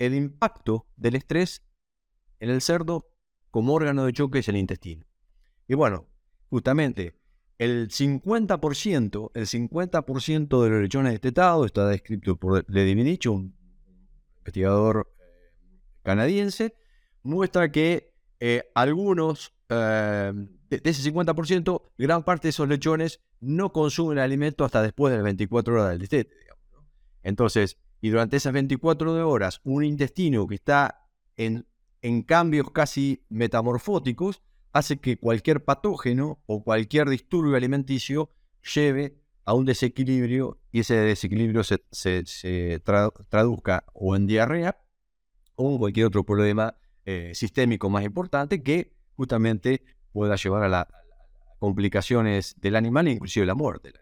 el impacto del estrés en el cerdo como órgano de choque es el intestino. Y bueno, justamente el 50%, el 50% de los lechones destetados, está descrito por Lady un investigador eh, canadiense, muestra que eh, algunos, eh, de, ese 50%, gran parte de esos lechones no consumen alimento hasta después de las 24 horas del destete. Entonces, y durante esas 24 horas, un intestino que está en, cambios casi metamorfóticos, hace que cualquier patógeno o cualquier disturbio alimenticio lleve a un desequilibrio y ese desequilibrio se, traduzca o en diarrea o en cualquier otro problema eh, sistémico más importante que justamente pueda llevar a, las complicaciones del animal e inclusive la muerte del animal.